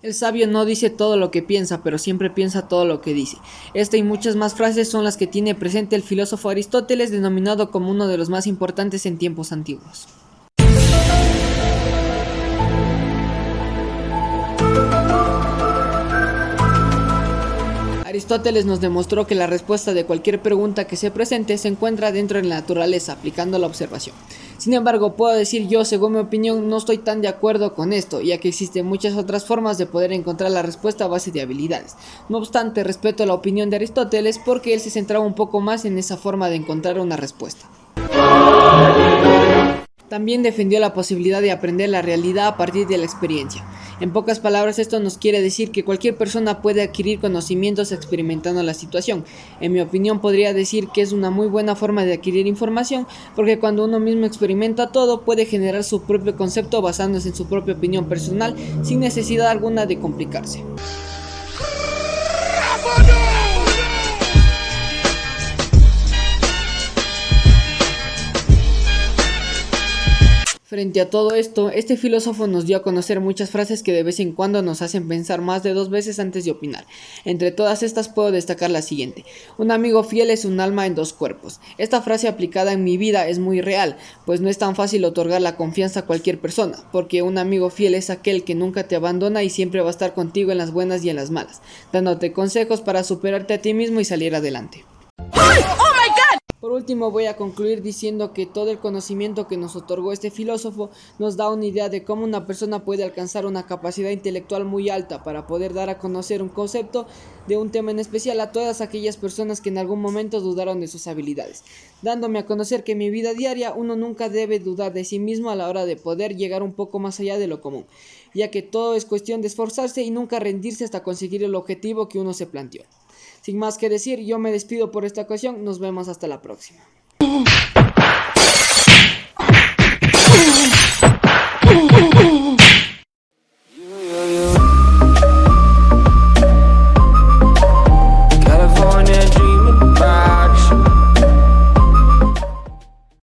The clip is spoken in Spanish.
El sabio no dice todo lo que piensa, pero siempre piensa todo lo que dice. Esta y muchas más frases son las que tiene presente el filósofo Aristóteles, denominado como uno de los más importantes en tiempos antiguos. Aristóteles nos demostró que la respuesta de cualquier pregunta que se presente se encuentra dentro de la naturaleza, aplicando la observación. Sin embargo, puedo decir yo, según mi opinión, no estoy tan de acuerdo con esto, ya que existen muchas otras formas de poder encontrar la respuesta a base de habilidades. No obstante, respeto la opinión de Aristóteles porque él se centraba un poco más en esa forma de encontrar una respuesta. También defendió la posibilidad de aprender la realidad a partir de la experiencia. En pocas palabras, esto nos quiere decir que cualquier persona puede adquirir conocimientos experimentando la situación. En mi opinión, podría decir que es una muy buena forma de adquirir información, porque cuando uno mismo experimenta todo, puede generar su propio concepto basándose en su propia opinión personal, sin necesidad alguna de complicarse. Frente a todo esto, este filósofo nos dio a conocer muchas frases que de vez en cuando nos hacen pensar más de dos veces antes de opinar. Entre todas estas puedo destacar la siguiente. Un amigo fiel es un alma en dos cuerpos. Esta frase aplicada en mi vida es muy real, pues no es tan fácil otorgar la confianza a cualquier persona, porque un amigo fiel es aquel que nunca te abandona y siempre va a estar contigo en las buenas y en las malas, dándote consejos para superarte a ti mismo y salir adelante. Último voy a concluir diciendo que todo el conocimiento que nos otorgó este filósofo nos da una idea de cómo una persona puede alcanzar una capacidad intelectual muy alta para poder dar a conocer un concepto de un tema en especial a todas aquellas personas que en algún momento dudaron de sus habilidades, dándome a conocer que en mi vida diaria uno nunca debe dudar de sí mismo a la hora de poder llegar un poco más allá de lo común, ya que todo es cuestión de esforzarse y nunca rendirse hasta conseguir el objetivo que uno se planteó. Sin más que decir, yo me despido por esta ocasión, nos vemos hasta la próxima.